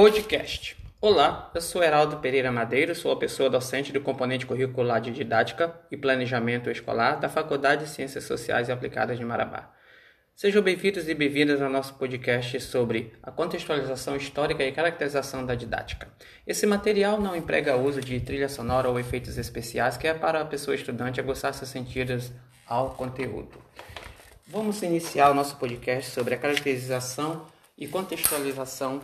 Podcast. Olá, eu sou Heraldo Pereira Madeiro, sou a pessoa docente do componente curricular de Didática e Planejamento Escolar da Faculdade de Ciências Sociais e Aplicadas de Marabá. Sejam bem-vindos e bem-vindas ao nosso podcast sobre a contextualização histórica e caracterização da didática. Esse material não emprega uso de trilha sonora ou efeitos especiais, que é para a pessoa estudante aguçar seus sentidos ao conteúdo. Vamos iniciar o nosso podcast sobre a caracterização e contextualização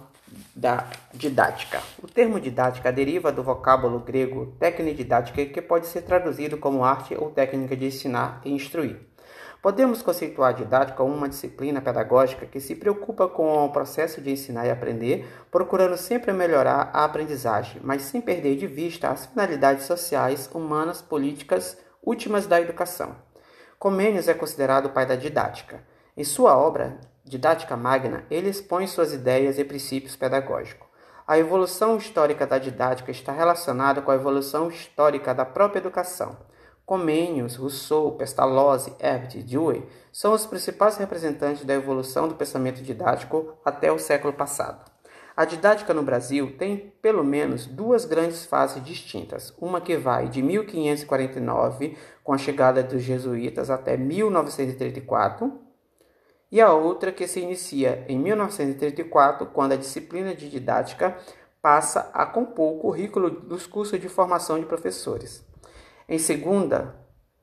da didática. O termo didática deriva do vocábulo grego tecnididática, que pode ser traduzido como arte ou técnica de ensinar e instruir. Podemos conceituar a didática como uma disciplina pedagógica que se preocupa com o processo de ensinar e aprender, procurando sempre melhorar a aprendizagem, mas sem perder de vista as finalidades sociais, humanas, políticas últimas da educação. Comênios é considerado o pai da didática. Em sua obra Didática Magna, ele expõe suas ideias e princípios pedagógicos. A evolução histórica da didática está relacionada com a evolução histórica da própria educação. Comênios, Rousseau, Pestalozzi, Herbert e Dewey são os principais representantes da evolução do pensamento didático até o século passado. A didática no Brasil tem pelo menos duas grandes fases distintas, uma que vai de 1549, com a chegada dos jesuítas, até 1934, e a outra que se inicia em 1934, quando a disciplina de didática passa a compor o currículo dos cursos de formação de professores. Em segunda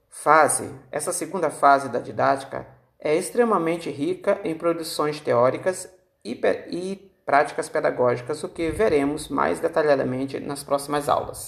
fase, essa segunda fase da didática é extremamente rica em produções teóricas e, e práticas pedagógicas, o que veremos mais detalhadamente nas próximas aulas.